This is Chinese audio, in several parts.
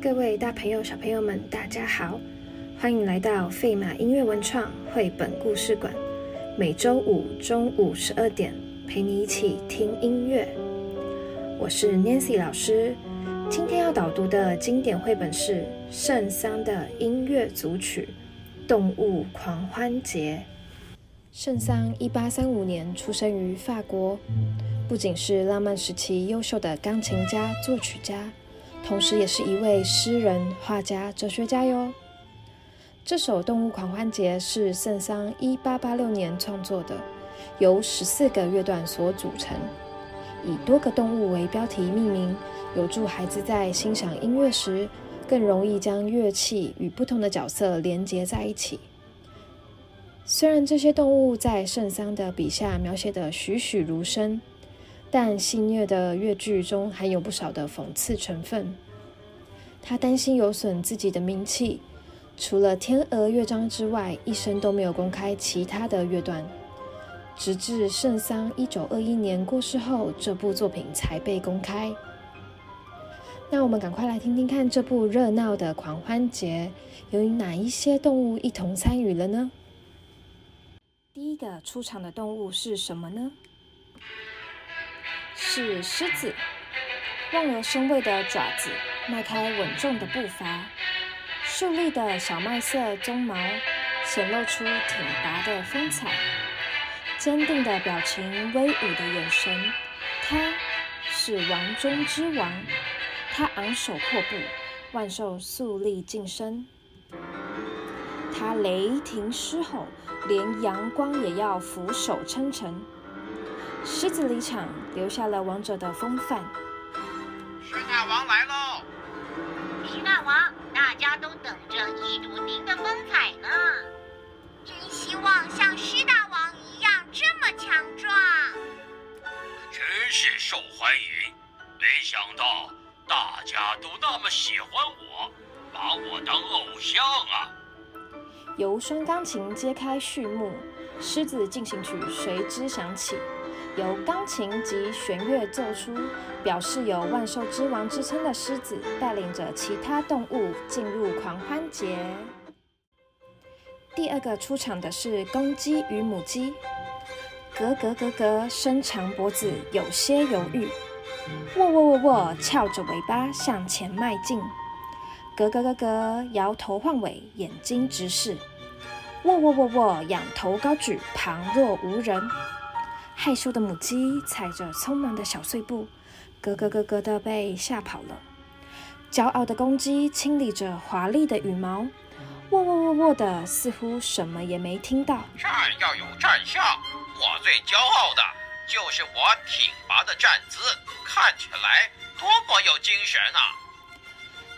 各位大朋友、小朋友们，大家好，欢迎来到费马音乐文创绘本故事馆。每周五中午十二点，陪你一起听音乐。我是 Nancy 老师。今天要导读的经典绘本是圣桑的音乐组曲《动物狂欢节》。圣桑一八三五年出生于法国，不仅是浪漫时期优秀的钢琴家、作曲家，同时也是一位诗人、画家、哲学家哟。这首《动物狂欢节》是圣桑一八八六年创作的，由十四个乐段所组成，以多个动物为标题命名。有助孩子在欣赏音乐时，更容易将乐器与不同的角色连接在一起。虽然这些动物在圣桑的笔下描写的栩栩如生，但戏谑的乐句中含有不少的讽刺成分。他担心有损自己的名气，除了天鹅乐章之外，一生都没有公开其他的乐段，直至圣桑一九二一年过世后，这部作品才被公开。那我们赶快来听听看这部热闹的狂欢节，有哪一些动物一同参与了呢？第一个出场的动物是什么呢？是狮子，望而生畏的爪子，迈开稳重的步伐，竖立的小麦色鬃毛显露出挺拔的风采，坚定的表情，威武的眼神，它是王中之王。他昂首阔步，万兽肃立静身。他雷霆狮吼，连阳光也要俯首称臣。狮子离场，留下了王者的风范。狮大王来喽！狮大王，大家都等着一睹您的风采呢。真希望像狮大王一样这么强壮。真是受欢迎，没想到。大家都那么喜欢我，把我当偶像啊！由双钢琴揭开序幕，狮子进行曲随之响起，由钢琴及弦乐奏出，表示有万兽之王之称的狮子带领着其他动物进入狂欢节。第二个出场的是公鸡与母鸡，咯咯咯咯，伸长脖子，有些犹豫。喔喔喔喔，翘着尾巴向前迈进，咯咯咯咯，摇头晃尾，眼睛直视。喔喔喔喔，仰头高举，旁若无人。害羞的母鸡踩着匆忙的小碎步，咯咯咯咯的被吓跑了。骄傲的公鸡清理着华丽的羽毛，喔喔喔喔的，似乎什么也没听到。站要有站相，我最骄傲的。就是我挺拔的站姿，看起来多么有精神啊！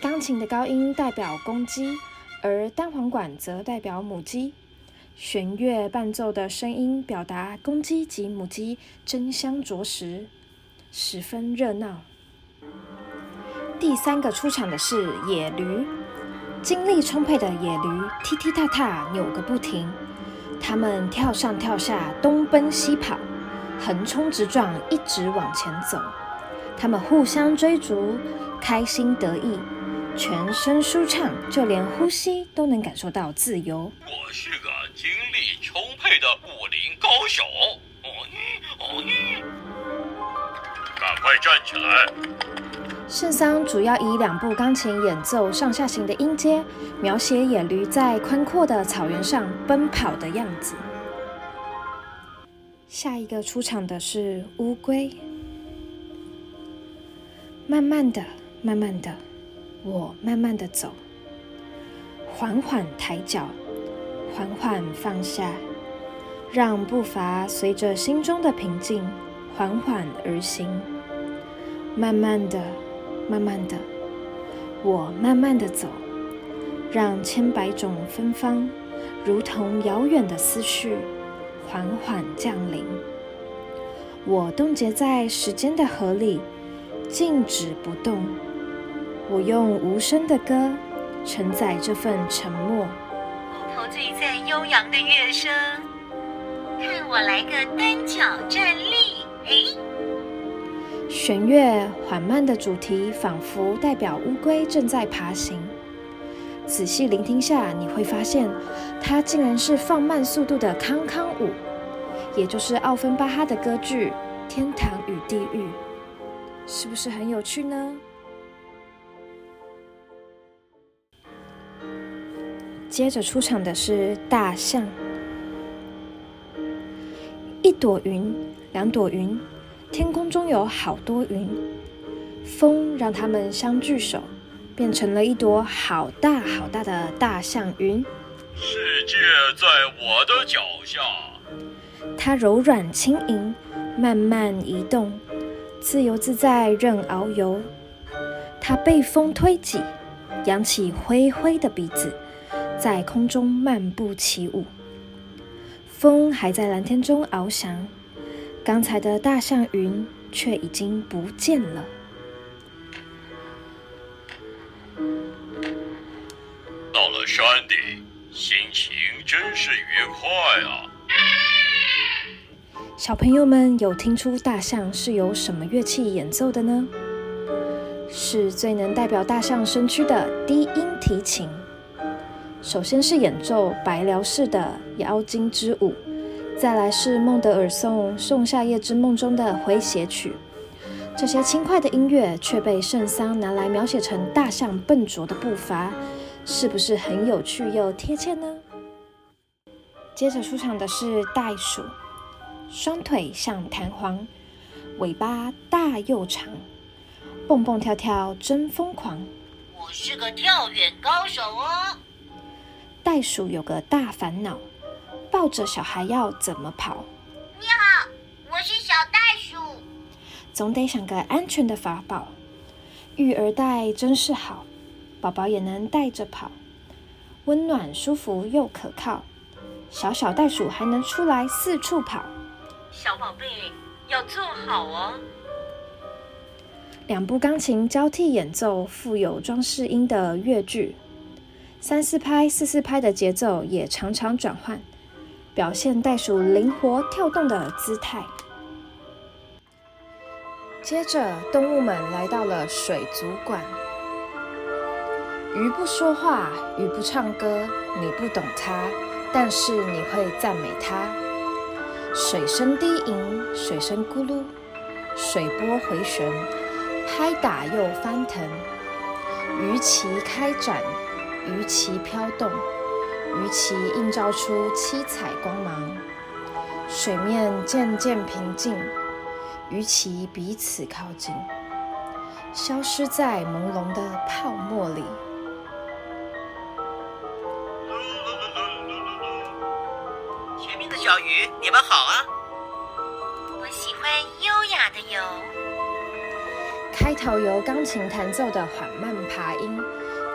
钢琴的高音代表公鸡，而单簧管则代表母鸡。弦乐伴奏的声音表达公鸡及母鸡争相啄食，十分热闹。第三个出场的是野驴，精力充沛的野驴踢踢踏踏扭个不停，它们跳上跳下，东奔西跑。横冲直撞，一直往前走。它们互相追逐，开心得意，全身舒畅，就连呼吸都能感受到自由。我是个精力充沛的武林高手。哦咦哦咦，赶快站起来！圣桑主要以两部钢琴演奏上下行的音阶，描写野驴在宽阔的草原上奔跑的样子。下一个出场的是乌龟。慢慢的，慢慢的，我慢慢的走，缓缓抬脚，缓缓放下，让步伐随着心中的平静缓缓而行。慢慢的，慢慢的，我慢慢的走，让千百种芬芳，如同遥远的思绪。缓缓降临，我冻结在时间的河里，静止不动。我用无声的歌承载这份沉默。陶醉在悠扬的乐声，看我来个单脚站立，哎！弦乐缓慢的主题，仿佛代表乌龟正在爬行。仔细聆听下，你会发现，它竟然是放慢速度的康康舞，也就是奥芬巴哈的歌剧《天堂与地狱》，是不是很有趣呢？接着出场的是大象，一朵云，两朵云。天空中有好多云，风让它们相聚首，变成了一朵好大好大的大象云。世界在我的脚下，它柔软轻盈，慢慢移动，自由自在任遨游。它被风推挤，扬起灰灰的鼻子，在空中漫步起舞。风还在蓝天中翱翔。刚才的大象云却已经不见了。到了山顶，心情真是愉快啊！小朋友们有听出大象是由什么乐器演奏的呢？是最能代表大象身躯的低音提琴。首先是演奏白辽士的妖精之舞。再来是孟德尔颂《仲夏夜之梦》中的诙谐曲，这些轻快的音乐却被圣桑拿来描写成大象笨拙的步伐，是不是很有趣又贴切呢？接着出场的是袋鼠，双腿像弹簧，尾巴大又长，蹦蹦跳跳真疯狂。我是个跳远高手哦。袋鼠有个大烦恼。抱着小孩要怎么跑？你好，我是小袋鼠。总得想个安全的法宝。育儿袋真是好，宝宝也能带着跑，温暖舒服又可靠。小小袋鼠还能出来四处跑。小宝贝要坐好哦。两部钢琴交替演奏富有装饰音的乐句，三四拍、四四拍的节奏也常常转换。表现袋鼠灵活跳动的姿态。接着，动物们来到了水族馆。鱼不说话，鱼不唱歌，你不懂它，但是你会赞美它。水声低吟，水声咕噜，水波回旋，拍打又翻腾。鱼鳍开展，鱼鳍飘动。鱼鳍映照出七彩光芒，水面渐渐平静，鱼鳍彼此靠近，消失在朦胧的泡沫里。前面的小鱼，你们好啊！我喜欢优雅的游。开头由钢琴弹奏的缓慢爬音，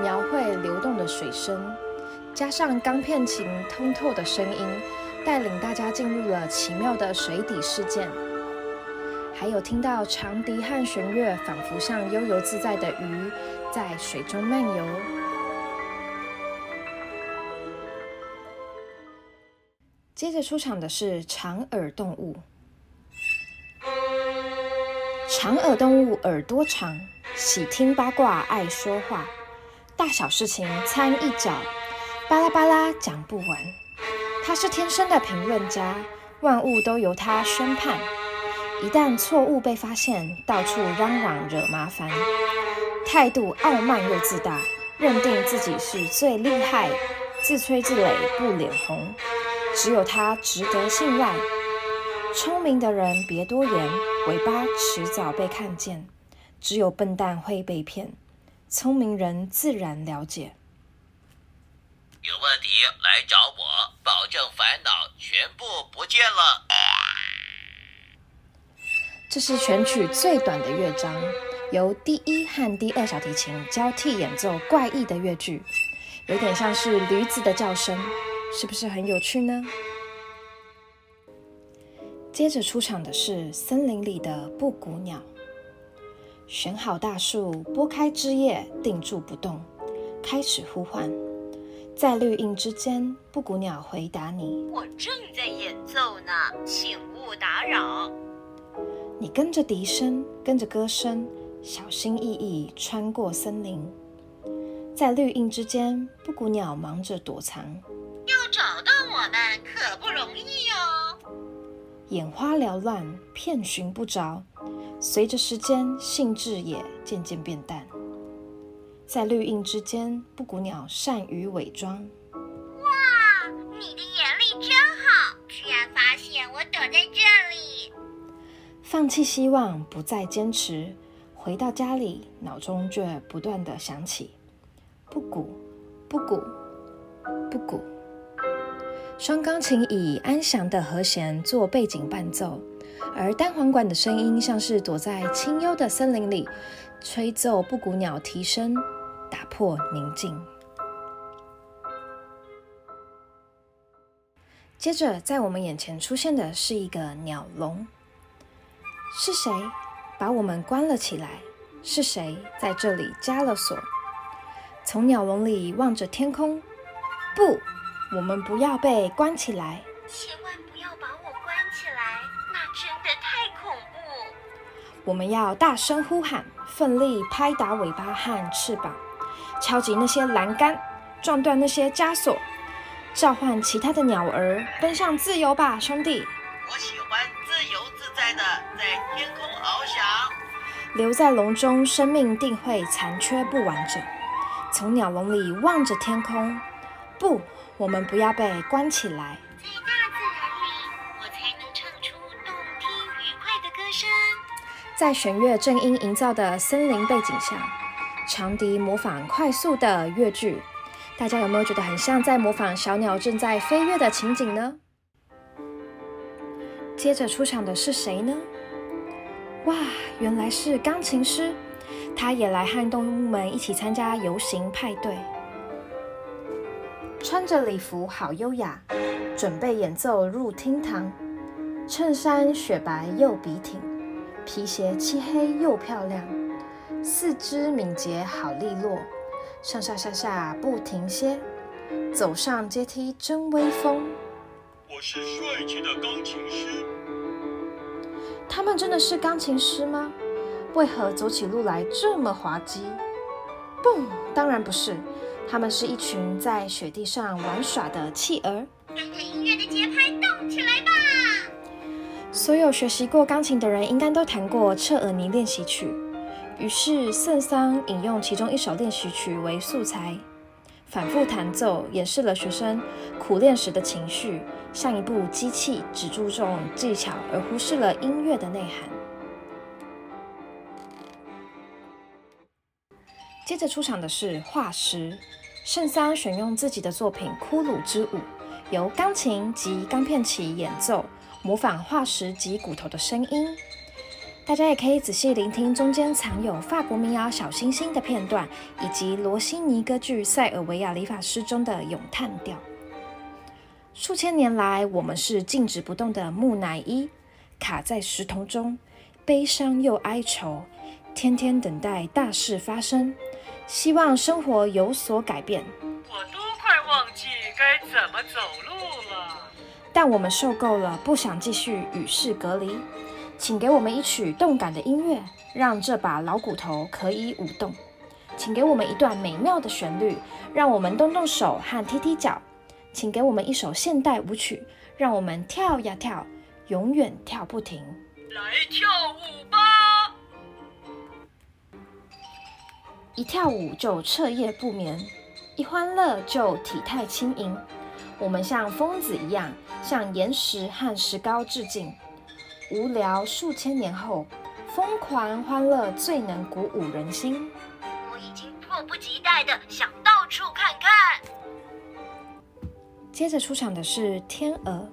描绘流动的水声。加上钢片琴通透的声音，带领大家进入了奇妙的水底世界。还有听到长笛和弦乐，仿佛像悠游自在的鱼在水中漫游。接着出场的是长耳动物。长耳动物耳朵长，喜听八卦，爱说话，大小事情掺一脚。巴拉巴拉讲不完，他是天生的评论家，万物都由他宣判。一旦错误被发现，到处嚷嚷惹麻烦，态度傲慢又自大，认定自己是最厉害，自吹自擂不脸红，只有他值得信赖。聪明的人别多言，尾巴迟早被看见；只有笨蛋会被骗，聪明人自然了解。有问题来找我，保证烦恼全部不见了。这是全曲最短的乐章，由第一和第二小提琴交替演奏怪异的乐句，有点像是驴子的叫声，是不是很有趣呢？接着出场的是森林里的布谷鸟，选好大树，拨开枝叶，定住不动，开始呼唤。在绿荫之间，布谷鸟回答你：“我正在演奏呢，请勿打扰。”你跟着笛声，跟着歌声，小心翼翼穿过森林，在绿荫之间，布谷鸟忙着躲藏。要找到我们可不容易哦。眼花缭乱，遍寻不着。随着时间，兴致也渐渐变淡。在绿荫之间，布谷鸟善于伪装。哇，你的眼力真好，居然发现我躲在这里。放弃希望，不再坚持，回到家里，脑中却不断的响起布谷，布谷，布谷。双钢琴以安详的和弦做背景伴奏。而单簧管的声音像是躲在清幽的森林里，吹奏布谷鸟啼声，打破宁静。接着，在我们眼前出现的是一个鸟笼。是谁把我们关了起来？是谁在这里加了锁？从鸟笼里望着天空，不，我们不要被关起来。千万，太恐怖。我们要大声呼喊，奋力拍打尾巴和翅膀，敲击那些栏杆，撞断那些枷锁，召唤其他的鸟儿，奔向自由吧，兄弟！我喜欢自由自在的在天空翱翔。留在笼中，生命定会残缺不完整。从鸟笼里望着天空，不，我们不要被关起来。在弦乐正音营造的森林背景下，长笛模仿快速的乐句，大家有没有觉得很像在模仿小鸟正在飞跃的情景呢？接着出场的是谁呢？哇，原来是钢琴师，他也来和动物们一起参加游行派对，穿着礼服好优雅，准备演奏入厅堂，衬衫雪白又笔挺。皮鞋漆黑又漂亮，四肢敏捷好利落，上上下下不停歇，走上阶梯真威风。我是帅气的钢琴师。他们真的是钢琴师吗？为何走起路来这么滑稽？不，当然不是，他们是一群在雪地上玩耍的企鹅。跟着音乐的节拍动起来吧！所有学习过钢琴的人应该都弹过《彻尔尼练习曲》。于是圣桑引用其中一首练习曲为素材，反复弹奏，演示了学生苦练时的情绪，像一部机器，只注重技巧而忽视了音乐的内涵。接着出场的是化石，圣桑选用自己的作品《骷髅之舞》，由钢琴及钢片旗演奏。模仿化石及骨头的声音，大家也可以仔细聆听中间藏有法国民谣《小星星》的片段，以及罗西尼歌剧《塞尔维亚理发师》中的咏叹调。数千年来，我们是静止不动的木乃伊，卡在石头中，悲伤又哀愁，天天等待大事发生，希望生活有所改变。我都快忘记该怎么走路了。但我们受够了，不想继续与世隔离，请给我们一曲动感的音乐，让这把老骨头可以舞动；请给我们一段美妙的旋律，让我们动动手和踢踢脚；请给我们一首现代舞曲，让我们跳呀跳，永远跳不停。来跳舞吧！一跳舞就彻夜不眠，一欢乐就体态轻盈。我们像疯子一样，向岩石和石膏致敬。无聊数千年后，疯狂欢乐最能鼓舞人心。我已经迫不及待的想到处看看。接着出场的是天鹅，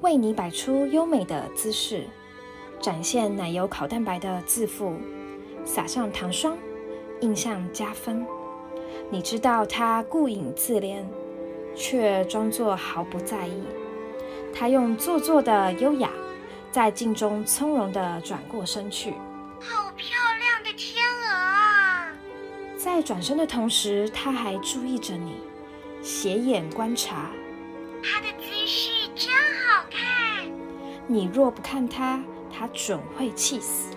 为你摆出优美的姿势，展现奶油烤蛋白的自负，撒上糖霜，印象加分。你知道它顾影自怜。却装作毫不在意。他用做作的优雅，在镜中从容地转过身去。好漂亮的天鹅啊！在转身的同时，他还注意着你，斜眼观察。它的姿势真好看。你若不看它，他准会气死。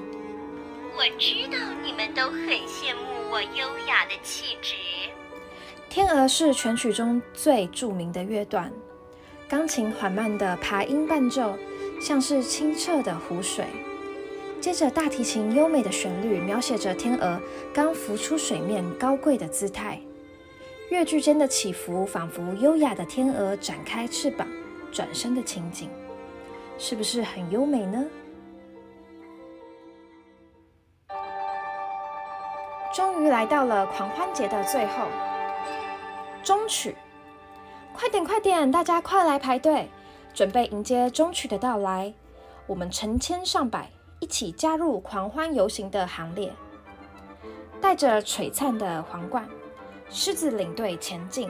我知道你们都很羡慕我优雅的气质。天鹅是全曲中最著名的乐段，钢琴缓慢的爬音伴奏，像是清澈的湖水。接着，大提琴优美的旋律描写着天鹅刚浮出水面高贵的姿态。乐句间的起伏，仿佛优雅的天鹅展开翅膀转身的情景，是不是很优美呢？终于来到了狂欢节的最后，终曲，快点快点，大家快来排队，准备迎接中曲的到来。我们成千上百一起加入狂欢游行的行列，带着璀璨的皇冠。狮子领队前进，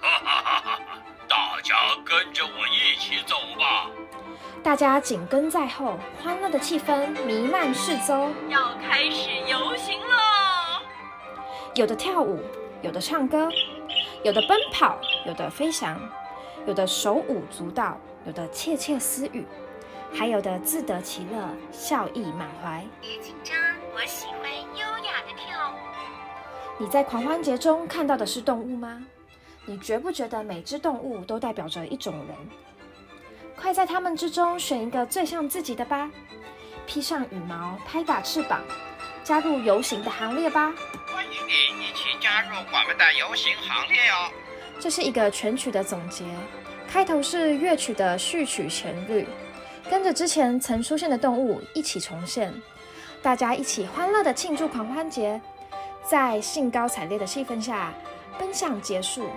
哈哈哈哈！大家跟着我一起走吧。大家紧跟在后，欢乐的气氛弥漫四周。要开始游行喽！有的跳舞，有的唱歌，有的奔跑，有的飞翔，有的手舞足蹈，有的窃窃私语，还有的自得其乐，笑意满怀。别紧张，我喜欢优雅的跳舞。你在狂欢节中看到的是动物吗？你觉不觉得每只动物都代表着一种人？快在它们之中选一个最像自己的吧！披上羽毛，拍打翅膀，加入游行的行列吧！欢迎你一起加入我们的游行行列哦！这是一个全曲的总结，开头是乐曲的序曲旋律，跟着之前曾出现的动物一起重现，大家一起欢乐的庆祝狂欢节。在兴高采烈的气氛下，奔向结束。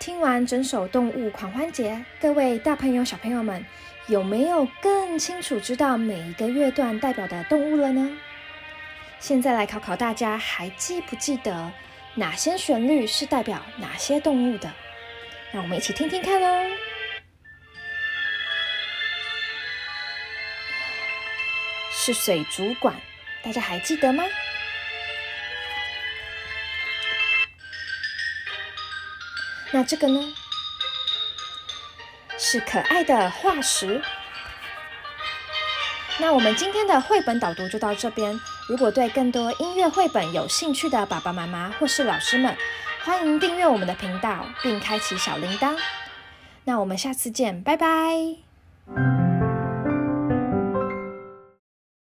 听完整首《动物狂欢节》，各位大朋友、小朋友们，有没有更清楚知道每一个乐段代表的动物了呢？现在来考考大家，还记不记得哪些旋律是代表哪些动物的？让我们一起听听看哦。是水族馆。大家还记得吗？那这个呢？是可爱的化石。那我们今天的绘本导读就到这边。如果对更多音乐绘本有兴趣的爸爸妈妈或是老师们，欢迎订阅我们的频道并开启小铃铛。那我们下次见，拜拜。